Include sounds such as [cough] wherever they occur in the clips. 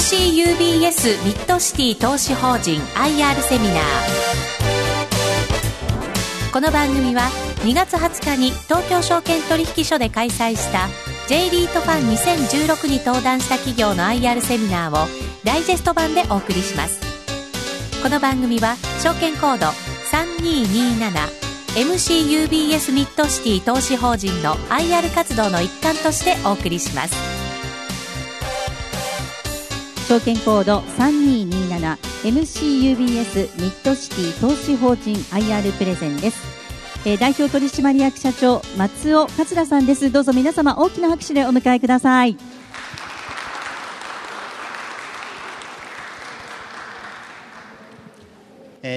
CUBS ミッドシティ投資法人 IR セミナー。この番組は2月20日に東京証券取引所で開催した J リートファン2016に登壇した企業の IR セミナーをダイジェスト版でお送りします。この番組は証券コード 3227MCUBS ミッドシティ投資法人の IR 活動の一環としてお送りします。証券コード 3227MCUBS ミッドシティ投資法人 IR プレゼンです、えー、代表取締役社長松尾桂さんです。どうぞ皆様大きな拍手でお迎えください。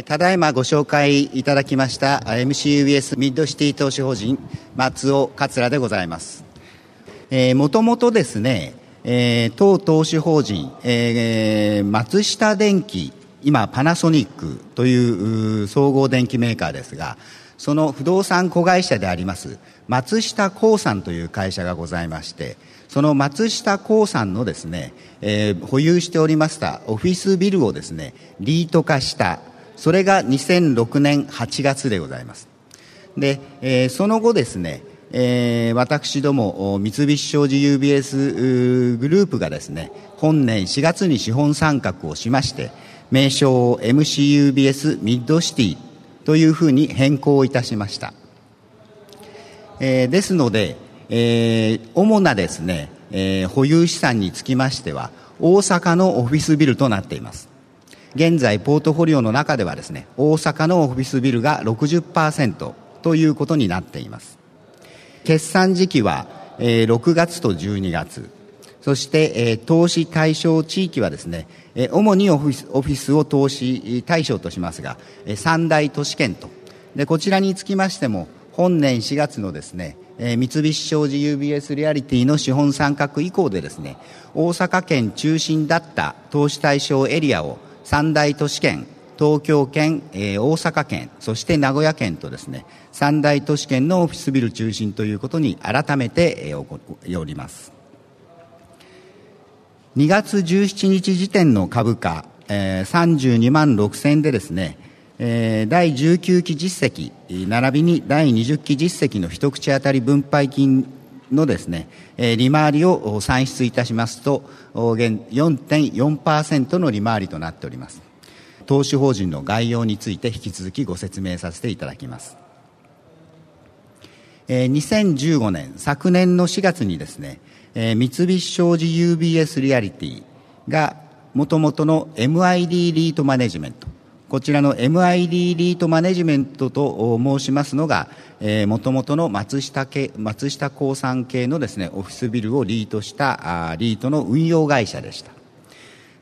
ただいまご紹介いただきました MCUBS ミッドシティ投資法人松尾桂でございます。もともとですね、えー、当投資法人、えー、松下電機、今パナソニックという総合電機メーカーですが、その不動産子会社であります松下興産という会社がございまして、その松下興産のですね、えー、保有しておりましたオフィスビルをですね、リート化した、それが2006年8月でございます。で、えー、その後ですね、えー、私ども三菱商事 UBS グループがですね本年4月に資本参画をしまして名称を MCUBS ミッドシティというふうに変更いたしました、えー、ですので、えー、主なですね、えー、保有資産につきましては大阪のオフィスビルとなっています。現在ポートフォリオの中ではですね大阪のオフィスビルが60%ということになっています。決算時期は、えー、6月と12月。そして、えー、投資対象地域はですね、えー、主にオフィスオフィスを投資対象としますが、えー、三大都市圏と。で、こちらにつきましても、本年4月のですね、えー、三菱商事 UBS リアリティの資本参画以降でですね、大阪県中心だった投資対象エリアを三大都市圏、東京圏、えー、大阪県、そして名古屋県とですね、三大都市圏のオフィスビル中心ということに改めて、えー、起こおります。2月17日時点の株価、えー、32万6000でですね、えー、第19期実績、並びに第20期実績の一口当たり分配金のですね、えー、利回りを算出いたしますと、4.4%の利回りとなっております。投資法人の概要について引き続きご説明させていただきます。2015年、昨年の4月にですね、三菱商事 UBS リアリティがもともとの MID リートマネジメント、こちらの MID リートマネジメントと申しますのが、もともとの松下系、松下興産系のですね、オフィスビルをリートしたあリートの運用会社でした。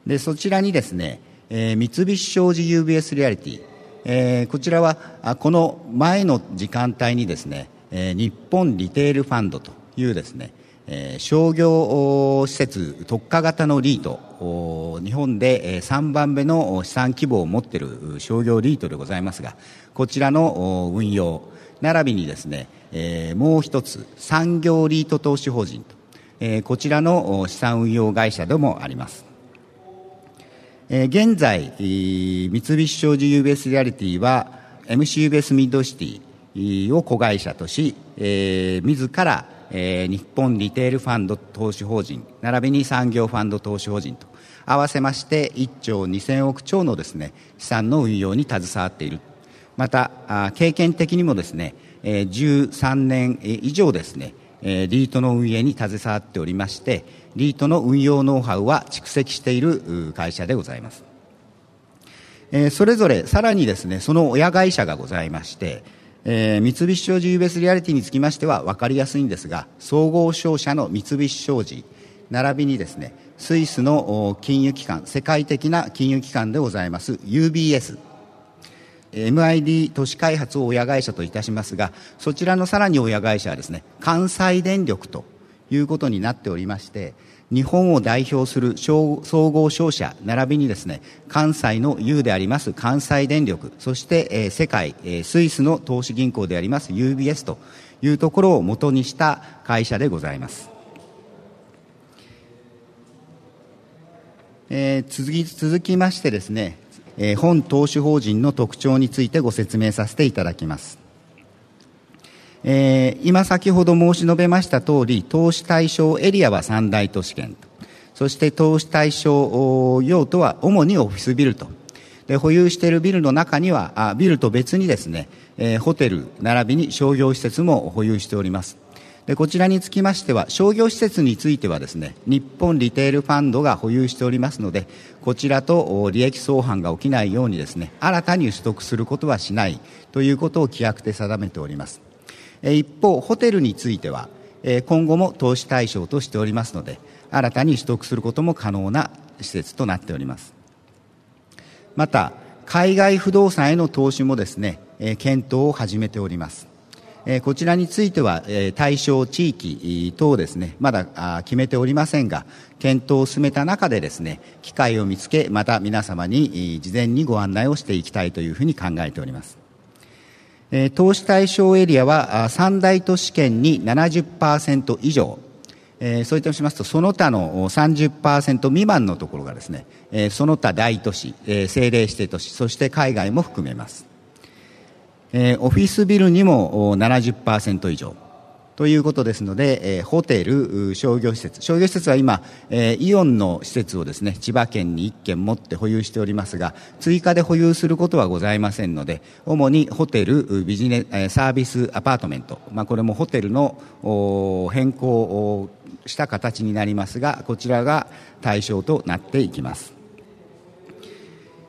で、そちらにですね、えー、三菱商事 UBS リアリティ、えー、こちらはあこの前の時間帯にですね、えー、日本リテールファンドというですね、えー、商業施設特化型のリート日本で3番目の資産規模を持っている商業リートでございますがこちらの運用並びにですね、えー、もう一つ産業リート投資法人と、えー、こちらの資産運用会社でもあります。えー、現在、三菱商事 UBS リアリティは MCUBS ミッドシティを子会社とし、えー、自ら、えー、日本リテールファンド投資法人、並びに産業ファンド投資法人と合わせまして1兆2000億超のですね、資産の運用に携わっている。また、経験的にもですね、13年以上ですね、えー、リートの運営に携わっておりまして、リートの運用ノウハウは蓄積している会社でございます。えー、それぞれさらにですね、その親会社がございまして、えー、三菱商事 UBS リアリティにつきましては分かりやすいんですが、総合商社の三菱商事、並びにですね、スイスの金融機関、世界的な金融機関でございます UBS、MID 都市開発を親会社といたしますが、そちらのさらに親会社はですね、関西電力ということになっておりまして、日本を代表する総合商社、並びにですね、関西の U であります関西電力、そして、え、世界、え、スイスの投資銀行であります UBS というところを元にした会社でございます。えー、続き続きましてですね、え、本投資法人の特徴についてご説明させていただきます。えー、今先ほど申し述べました通り、投資対象エリアは三大都市圏と、そして投資対象用途は主にオフィスビルと、で保有しているビルの中にはあ、ビルと別にですね、えー、ホテル並びに商業施設も保有しております。でこちらにつきましては商業施設についてはですね日本リテールファンドが保有しておりますのでこちらと利益相反が起きないようにですね新たに取得することはしないということを規約で定めております。一方ホテルについては今後も投資対象としておりますので新たに取得することも可能な施設となっております。また海外不動産への投資もですね検討を始めております。こちらについては、対象地域等ですね、まだ決めておりませんが、検討を進めた中でですね、機会を見つけ、また皆様に事前にご案内をしていきたいというふうに考えております。投資対象エリアは三大都市圏に70%以上、そういったしますと、その他の30%未満のところがですね、その他大都市、政令指定都市、そして海外も含めます。えー、オフィスビルにも70%以上。ということですので、えー、ホテル、商業施設、商業施設は今、えー、イオンの施設をですね、千葉県に1軒持って保有しておりますが、追加で保有することはございませんので、主にホテル、ビジネ、サービスアパートメント、まあ、これもホテルの変更をした形になりますが、こちらが対象となっていきます。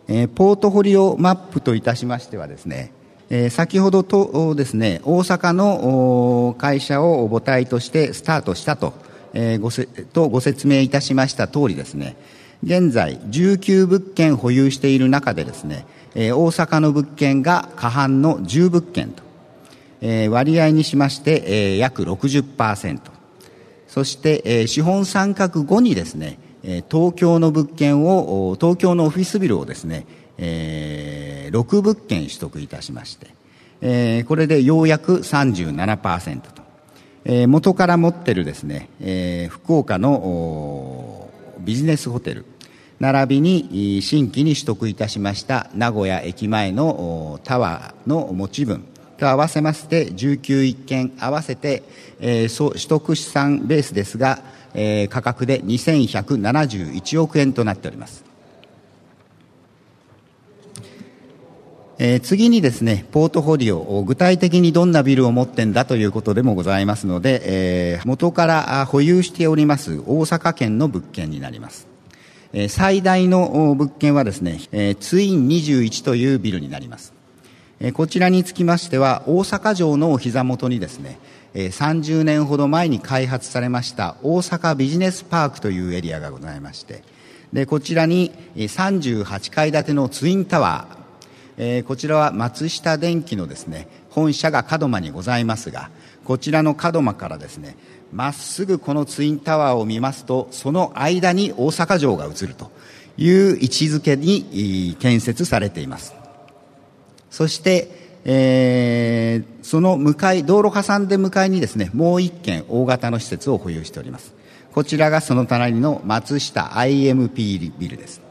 えー、ポートフォリオマップといたしましてはですね、え、先ほどとですね、大阪の会社を母体としてスタートしたと、え、ごせとご説明いたしました通りですね、現在19物件保有している中でですね、え、大阪の物件が過半の10物件と、え、割合にしまして、え、約60%。そして、え、資本参画後にですね、東京の物件を、東京のオフィスビルをですね、えー、6物件取得いたしまして、えー、これでようやく37%と、えー、元から持ってるですね、えー、福岡のビジネスホテル。並びに新規に取得いたしました名古屋駅前のタワーの持ち分。と合わせまして19一件合わせて、えー、取得資産ベースですが、えー、価格で2171億円となっております。えー、次にですね、ポートフォリオ、具体的にどんなビルを持ってんだということでもございますので、えー、元から保有しております大阪県の物件になります。えー、最大の物件はですね、え、ツイン21というビルになります。え、こちらにつきましては、大阪城のお膝元にですね、え、30年ほど前に開発されました大阪ビジネスパークというエリアがございまして、で、こちらに38階建てのツインタワー、えー、こちらは松下電器のですね本社が門真にございますがこちらの門真からですねまっすぐこのツインタワーを見ますとその間に大阪城が映るという位置づけに建設されています。そして、えー、その向かい道路挟んで向かいにですねもう一軒大型の施設を保有しております。こちらがその隣の松下 IMP ビルです。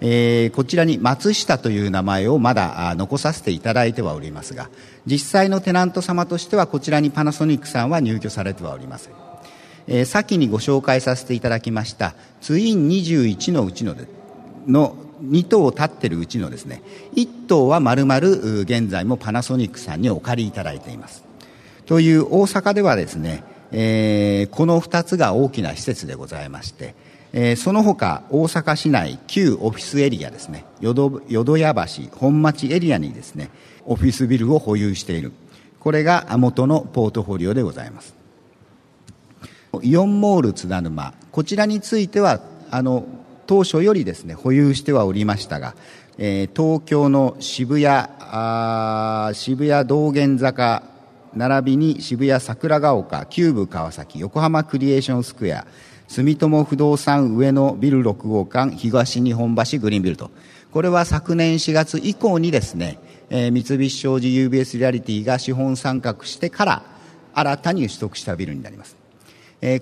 えー、こちらに松下という名前をまだ残させていただいてはおりますが実際のテナント様としてはこちらにパナソニックさんは入居されてはおりません、えー、先にご紹介させていただきましたツイン21のうちのの2棟立ってるうちのですね1棟はまるまる現在もパナソニックさんにお借りいただいています。という大阪ではですね、えー、この2つが大きな施設でございましてえー、その他大阪市内旧オフィスエリアですね。淀屋橋本町エリアにですねオフィスビルを保有している。これが元のポートフォリオでございます。イオンモール津田沼。こちらについてはあの当初よりですね保有してはおりましたが、えー、東京の渋谷あ渋谷道玄坂並びに渋谷桜ヶ丘旧部川崎横浜クリエーションスクエア住友不動産上野ビル6号館東日本橋グリーンビルと。これは昨年4月以降にですね、えー、三菱商事 UBS リアリティが資本参画してから新たに取得したビルになります。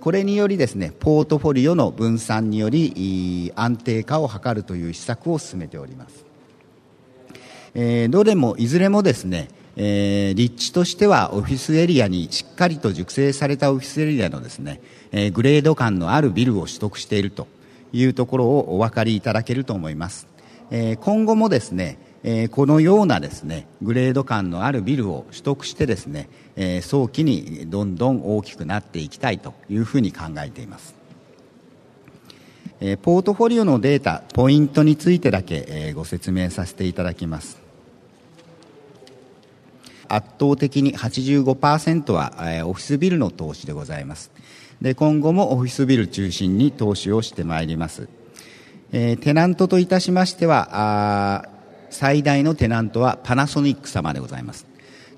これによりですねポートフォリオの分散により安定化を図るという施策を進めております、えー、どれもいずれもですねえー、立地としてはオフィスエリアにしっかりと熟成されたオフィスエリアのですね、え、グレード感のあるビルを取得しているというところをお分かりいただけると思います、え、今後もですね、え、このようなですねグレード感のあるビルを取得してですね、え、早期にどんどん大きくなっていきたいというふうに考えています。ポートフォリオのデータ、ポイントについてだけご説明させていただきます。圧倒的に85%は、オフィスビルの投資でございます。で今後もオフィスビル中心に投資をしてまいります、えー、テナントといたしましては最大のテナントはパナソニック様でございます。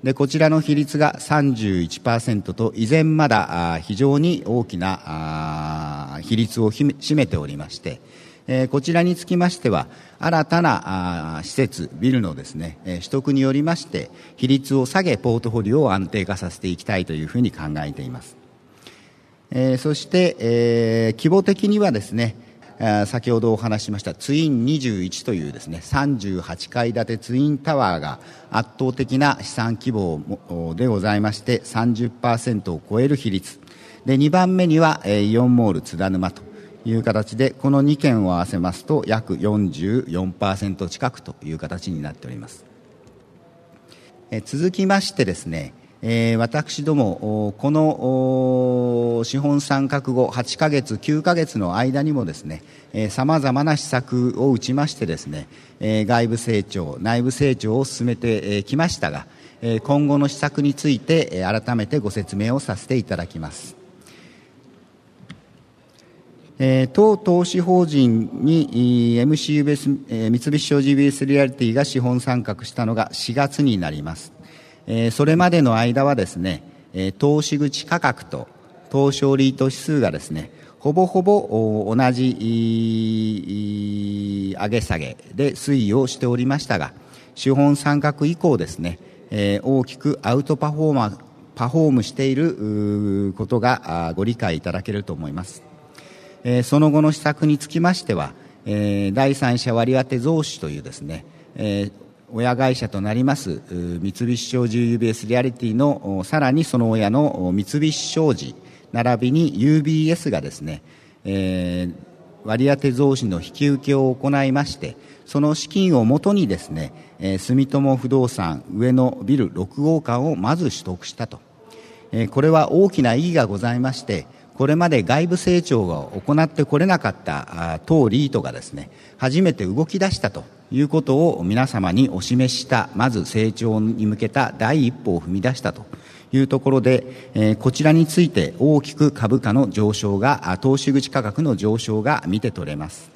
でこちらの比率が31%と依然まだ非常に大きな比率を占めておりましてえこちらにつきましては新たな施設ビルのですね、え取得によりまして比率を下げポートフォリオを安定化させていきたいというふうに考えています、えそして、え規模的にはですね先ほどお話ししましたツイン21というですね38階建てツインタワーが圧倒的な資産規模でございまして30%を超える比率。で2番目にはイオンモール津田沼という形でこの2件を合わせますと約44%近くという形になっております。え続きましてですねえー、私ども、この資本参画後8ヶ月、9ヶ月の間にもですね、さまざまな施策を打ちましてですね、えー、外部成長、内部成長を進めてきましたが、今後の施策について改めてご説明をさせていただきます。えー、当投資法人に MCUBS、えー、三菱商事 BS リアリティが資本参画したのが4月になります。え、それまでの間はですね、え、投資口価格と東証リート指数がですね、ほぼほぼ同じ上げ下げで推移をしておりましたが、資本参画以降ですね、え、大きくアウトパフォーマー、パフォームしていることがご理解いただけると思います。えその後の施策につきましては、え第三者割当増資というですね、親会社となります三菱商事 UBS リアリティのさらにその親の三菱商事並びに UBS がですね、えー、割当増資の引き受けを行いましてその資金をもとにですね、えー、住友不動産上野ビル6号館をまず取得したと、えー、これは大きな意義がございましてこれまで外部成長を行ってこれなかった当リートがですね初めて動き出したと。いうことを皆様にお示したまず成長に向けた第一歩を踏み出したというところで、えー、こちらについて大きく株価の上昇が投資口価格の上昇が見て取れます、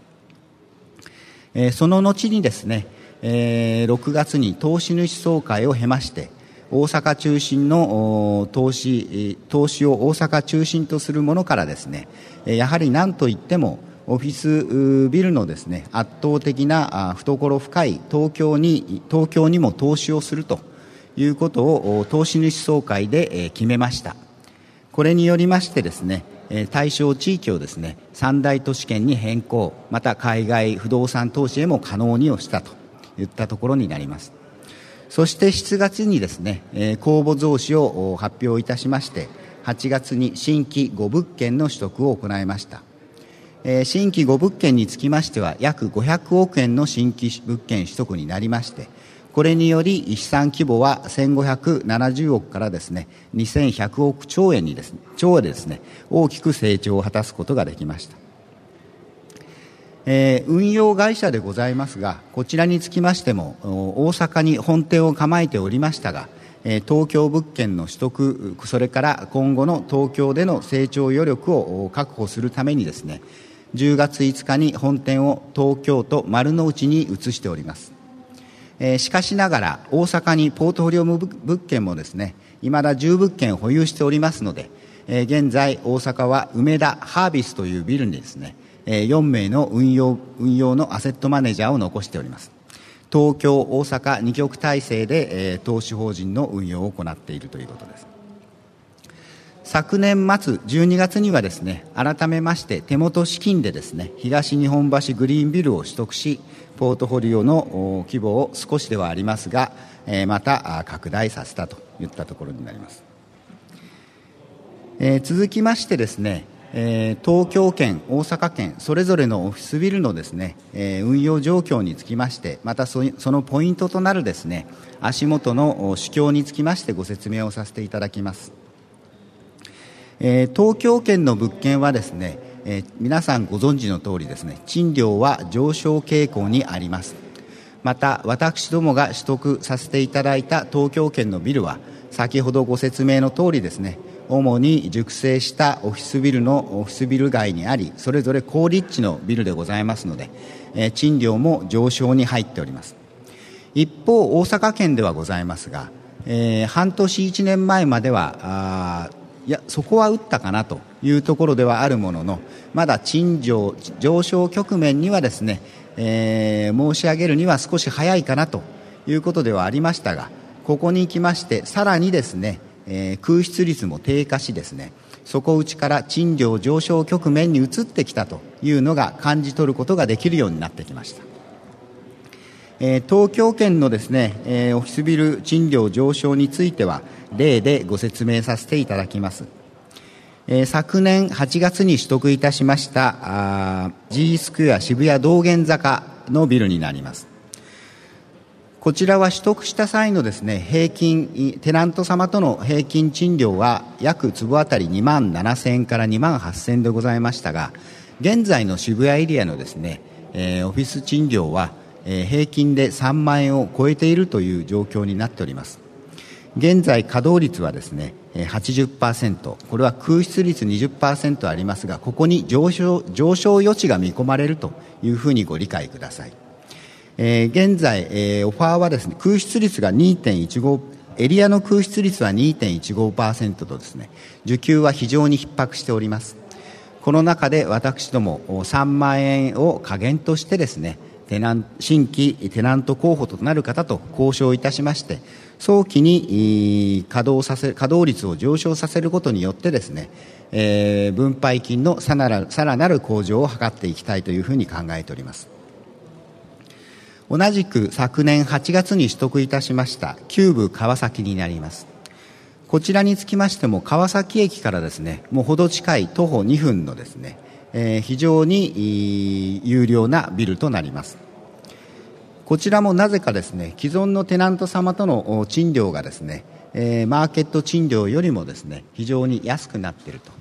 えー、その後にですね、えー、6月に投資主総会を経まして大阪中心の投資投資を大阪中心とするものからですねやはり何といってもオフィスビルのですね圧倒的な懐深い東京に東京にも投資をするということを投資主総会で決めましたこれによりましてですね対象地域をですね三大都市圏に変更また海外不動産投資へも可能にをしたといったところになりますそして7月にですね、公募増資を発表いたしまして、8月に新規5物件の取得を行いました。新規5物件につきましては、約500億円の新規物件取得になりまして、これにより資産規模は1570億からですね、2100億兆円にですね、兆ですね、大きく成長を果たすことができました。えー、運用会社でございますが、こちらにつきましても、大阪に本店を構えておりましたが、東京物件の取得、それから今後の東京での成長余力を確保するためにですね、10月5日に本店を東京都丸の内に移しております。えー、しかしながら、大阪にポートフォリオ物件もですね、いまだ10物件保有しておりますので、えー、現在大阪は梅田ハービスというビルにですね、4名の運用運用のアセットマネージャーを残しております東京、大阪2局体制で投資法人の運用を行っているということです昨年末12月にはですね改めまして手元資金でですね東日本橋グリーンビルを取得しポートフォリオの規模を少しではありますがまた拡大させたといったところになります、えー、続きましてですね東京圏、大阪圏、それぞれのオフィスビルのですね、運用状況につきまして、またそのポイントとなるですね、足元の主況につきましてご説明をさせていただきます。え、東京圏の物件はですね、え、皆さんご存知の通りですね賃料は上昇傾向にあります。また私どもが取得させていただいた東京圏のビルは先ほどご説明の通りですね主に熟成したオフィスビルのオフィスビル街にありそれぞれ高立地のビルでございますので、え、賃料も上昇に入っております。一方大阪県ではございますが、えー、半年1年前まではいやそこは打ったかなというところではあるもののまだ賃上上昇局面にはですね、えー、申し上げるには少し早いかなということではありましたがここに来ましてさらにですね、えー、空室率も低下しですね底打ちから賃料上昇局面に移ってきたというのが感じ取ることができるようになってきました。え、東京圏のですね、え、オフィスビル賃料上昇については例でご説明させていただきます。え、昨年8月に取得いたしました G スクエア渋谷道玄坂のビルになります。こちらは取得した際のですね、平均、テナント様との平均賃料は約坪当たり2万7000円から2万8000円でございましたが、現在の渋谷エリアのですね、え、オフィス賃料は、平均で3万円を超えているという状況になっております。現在稼働率はですね80%これは空室率20%ありますがここに上昇上昇余地が見込まれるというふうにご理解ください、えー、現在、えー、オファーはですね空室率が2.15エリアの空室率は2.15%とですね需給は非常に逼迫しております。この中で私ども3万円を下限としてですねテナン新規テナント候補となる方と交渉いたしまして早期に稼働させ稼働率を上昇させることによってですね、えー、分配金のさらなる向上を図っていきたいというふうに考えております。同じく昨年8月に取得いたしました旧部川崎になります。こちらにつきましても川崎駅からですねもうほど近い徒歩2分のですね、えー、非常に有料なビルとなります。こちらもなぜかですね既存のテナント様との賃料がですね、えー、マーケット賃料よりもですね非常に安くなっていると。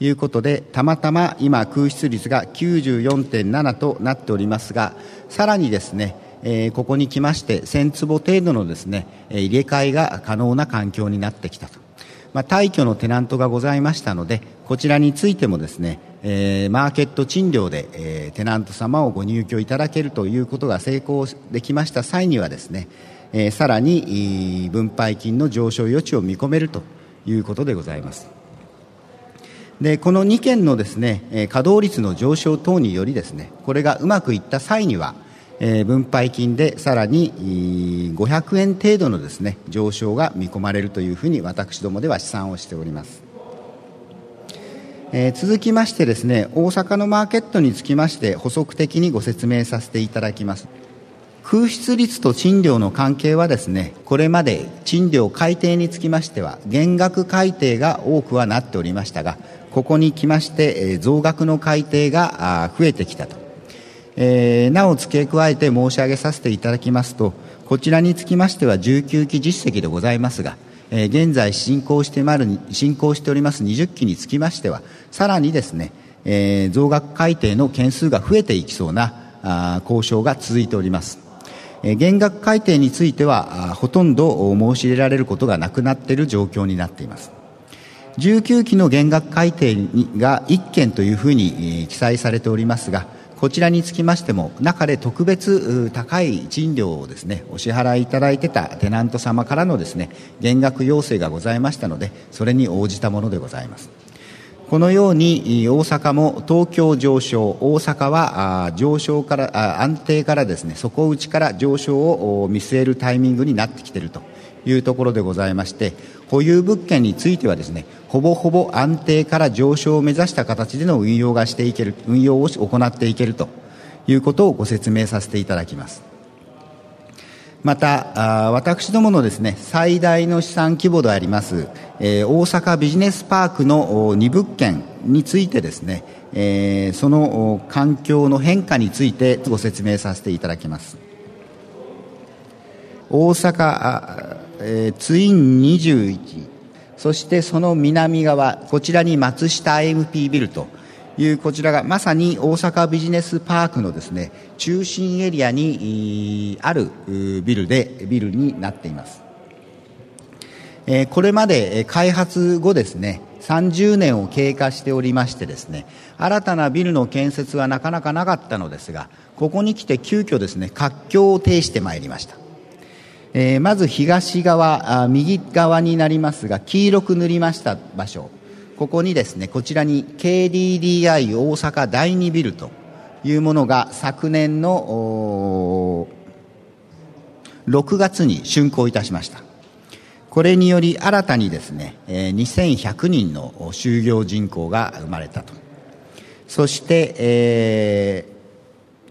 いうことでたまたま今空室率が94.7となっておりますがさらにですねえ、ここに来まして1000坪程度のですね入れ替えが可能な環境になってきたと、まあ、退去のテナントがございましたのでこちらについてもですねえー、マーケット賃料で、えー、テナント様をご入居いただけるということが成功できました際にはですね、えー、さらに分配金の上昇余地を見込めるということでございます。でこの2件のですね稼働率の上昇等によりですねこれがうまくいった際には、えー、分配金でさらに500円程度のですね上昇が見込まれるというふうに私どもでは試算をしております。えー、続きましてですね大阪のマーケットにつきまして補足的にご説明させていただきます。空室率と賃料の関係はですねこれまで賃料改定につきましては減額改定が多くはなっておりましたがここに来まして、え、増額の改定が増えてきたと、えー、なお付け加えて申し上げさせていただきますとこちらにつきましては19期実績でございますがえ現在進行してまる進行しております20期につきましてはさらにですね、え、増額改定の件数が増えていきそうなあ交渉が続いております、え、減額改定についてはほとんど申し入れられることがなくなっている状況になっています。19期の減額改定が1件というふうに、記載されておりますがこちらにつきましても中で特別高い賃料をですねお支払いいただいてたテナント様からのですね減額要請がございましたのでそれに応じたものでございます。このように大阪も東京上昇大阪は上昇から安定からですね底打ちから上昇を見据えるタイミングになってきていると。いうところでございまして保有物件についてはですねほぼほぼ安定から上昇を目指した形での運用がしていける運用を行っていけるということをご説明させていただきます。また私どものですね最大の資産規模であります、えー、大阪ビジネスパークの2物件についてですね、えー、その環境の変化についてご説明させていただきます。大阪、えー、ツイン21そしてその南側こちらに松下 IMP ビルというこちらがまさに大阪ビジネスパークのですね中心エリアにあるビルでビルになっています。これまで開発後ですね30年を経過しておりましてですね新たなビルの建設はなかなかなかったのですがここに来て急遽ですね活況を呈してまいりました。えー、まず東側あ右側になりますが黄色く塗りました場所。ここにですねこちらに KDDI 大阪第2ビルというものが昨年の6月に竣工いたしました。これにより新たにですね2100人の就業人口が生まれたと。そして、えー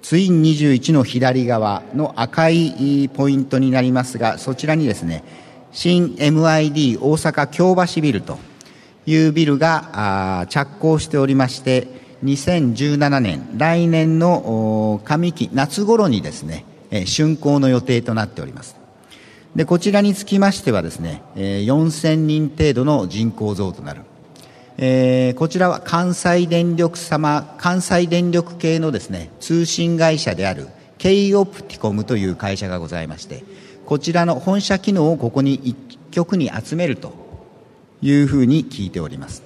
ツイン21の左側の赤いポイントになりますが、そちらにですね、新 MID 大阪京橋ビルというビルが着工しておりまして、2017年、来年の上期、夏頃にですね、竣工の予定となっております。で、こちらにつきましてはですね、4000人程度の人口増となる。えー、こちらは関西電力様、関西電力系のですね、通信会社である K オプティコムという会社がございまして、こちらの本社機能をここに一局に集めるというふうに聞いております。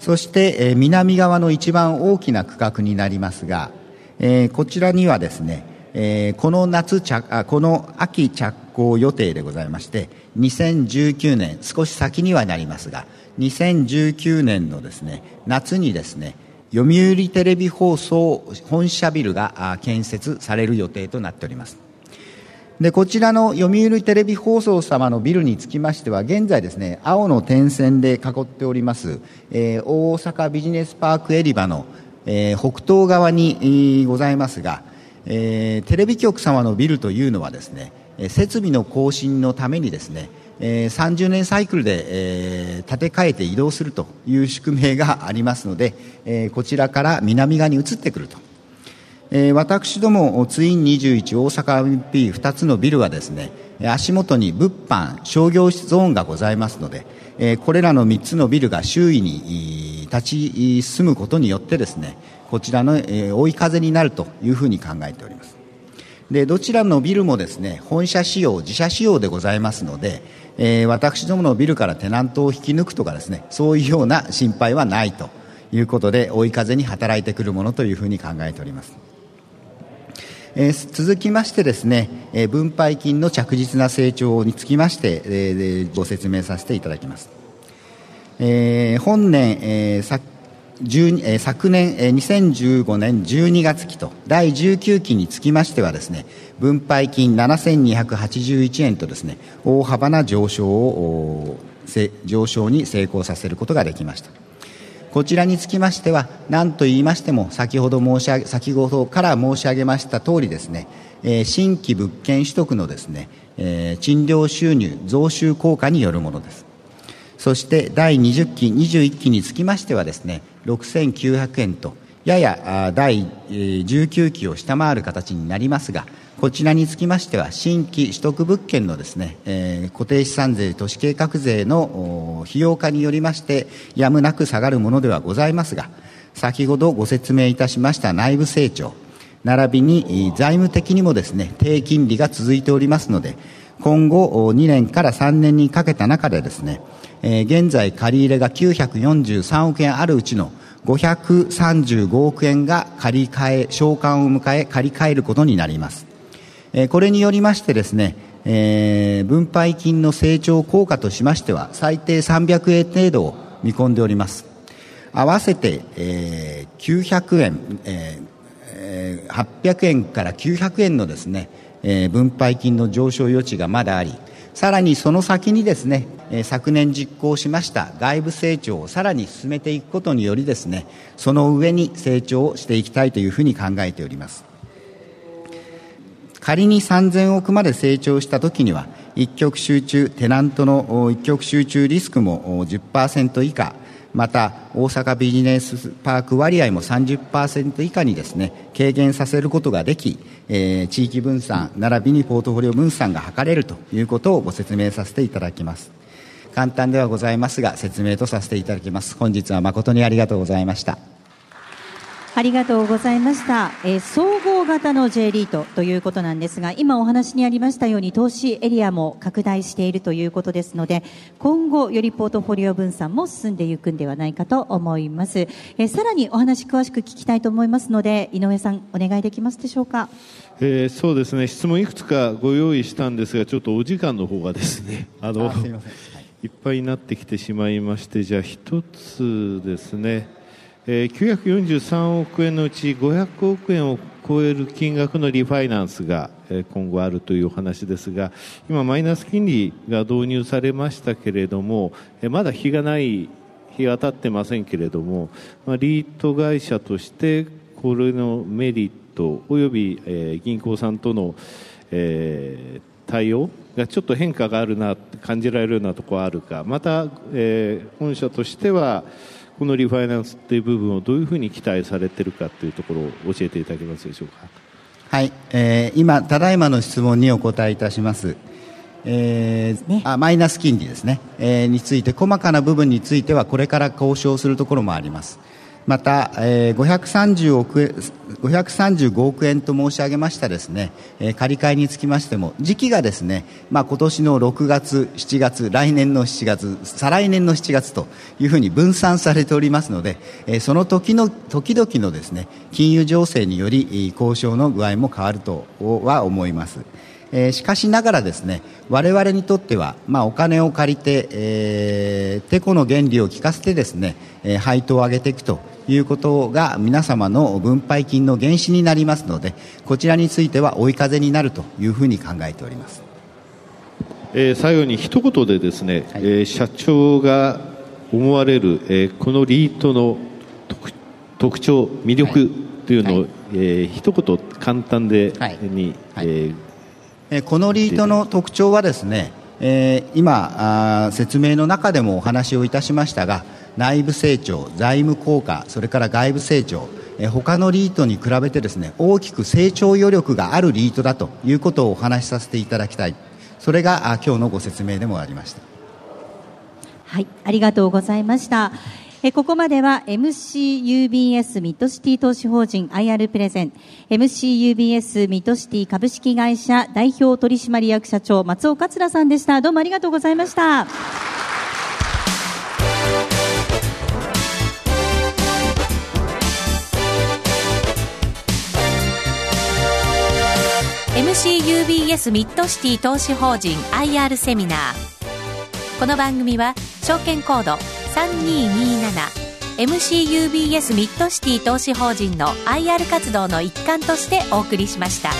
そして、えー、南側の一番大きな区画になりますが、えー、こちらにはですね、えー、この夏着この秋着工予定でございまして2019年少し先にはなりますが2019年のですね夏にですね読売テレビ放送本社ビルが建設される予定となっております。でこちらの読売テレビ放送様のビルにつきましては現在ですね青の点線で囲っております、えー、大阪ビジネスパークエリバの、えー、北東側に、ございますが、えー、テレビ局様のビルというのはですね設備の更新のためにですねえー、30年サイクルで、えー、建て替えて移動するという宿命がありますので、えー、こちらから南側に移ってくると、えー、私どもツイン21大阪 MP2 つのビルはですね足元に物販商業ゾーンがございますので、えー、これらの3つのビルが周囲に立ち進むことによってですねこちらの、えー、追い風になるというふうに考えております。でどちらのビルもですね本社仕様自社仕様でございますので、えー、私どものビルからテナントを引き抜くとかですねそういうような心配はないということで追い風に働いてくるものというふうに考えております、えー、続きましてですね、えー、分配金の着実な成長につきまして、えー、ご説明させていただきます、えー、本年、えー、え昨年、え2015年12月期と第19期につきましてはですね分配金7281円とですね大幅な上昇を上昇に成功させることができました。こちらにつきましては何と言いましても先ほど申し上げ先ほどから申し上げました通りですね、新規物件取得のですね、賃料収入増収効果によるものです。そして第20期21期につきましてはですね6900円とやや第19期を下回る形になりますがこちらにつきましては新規取得物件のですね、えー、固定資産税都市計画税の費用化によりましてやむなく下がるものではございますが先ほどご説明いたしました内部成長並びに財務的にもですね低金利が続いておりますので今後2年から3年にかけた中でですね、えー、現在借り入れが943億円あるうちの535億円が借り換え償還を迎え借り換えることになります、えー、これによりましてですね、えー、分配金の成長効果としましては最低300円程度を見込んでおります。合わせて、えー、900円、えー、800円から900円のですね、えー、分配金の上昇余地がまだありさらにその先にですね、昨年実行しました外部成長をさらに進めていくことによりですね、その上に成長をしていきたいというふうに考えております。仮に3000億まで成長したときには、一極集中、テナントの一極集中リスクも10%以下、また大阪ビジネスパーク割合も30%以下にですね軽減させることができ、えー、地域分散並びにポートフォリオ分散が図れるということをご説明させていただきます。簡単ではございますが説明とさせていただきます。本日は誠にありがとうございました。ありがとうございました、えー、総合型の J リートということなんですが今お話にありましたように投資エリアも拡大しているということですので今後よりポートフォリオ分散も進んでいくんではないかと思います、えー、さらにお話詳しく聞きたいと思いますので井上さんお願いできますでしょうか？えー、そうですね。質問いくつかご用意したんですがちょっとお時間の方がですね [laughs] あのいっぱいになってきてしまいましてじゃあ一つですねえ943億円のうち500億円を超える金額のリファイナンスが今後あるというお話ですが今マイナス金利が導入されましたけれどもまだ日がない日が経ってませんけれども、まあ、リート会社としてこれのメリットおよび、え銀行さんとの、え、対応がちょっと変化があるな感じられるようなところはあるかまた、え、本社としてはこのリファイナンスという部分をどういうふうに期待されているかというところを教えていただけますでしょうか？はい、えー、今、ただいまの質問にお答えいたします。えー、ね、あマイナス金利ですね、えー、について細かな部分についてはこれから交渉するところもあります。また、えー、530億535億円と申し上げましたですね、えー、借り換えにつきましても時期がですね、まあ、今年の6月、7月来年の7月再来年の7月というふうに分散されておりますので、えー、その時の時々のですね金融情勢により交渉の具合も変わるとは思います。えー、しかしながらですね我々にとっては、まあ、お金を借りて、えー、てこの原理を効かせてですね、えー、配当を上げていくということが皆様の分配金の原資になりますのでこちらについては追い風になるというふうに考えております、えー、最後に一言でですね、はい、えー、社長が思われる、えー、このリートの特徴魅力というのを、はい、えー、一言簡単で、はい、に、はい、えー、このリートの特徴はですね、えー、今あ説明の中でもお話をいたしましたが内部成長、財務効果、それから外部成長、え他のリートに比べてですね大きく成長余力があるリートだということをお話しさせていただきたい、それが今日のご説明でもありました。はい、ありがとうございました。えここまでは MCUBS ミッドシティ投資法人 IR プレゼン MCUBS ミッドシティ株式会社代表取締役社長松尾桂さんでした。どうもありがとうございました。ミッドシティ投資法人 IR セミナーこの番組は証券コード MCUBS ミッドシティ投資法人の IR 活動の一環としてお送りしました。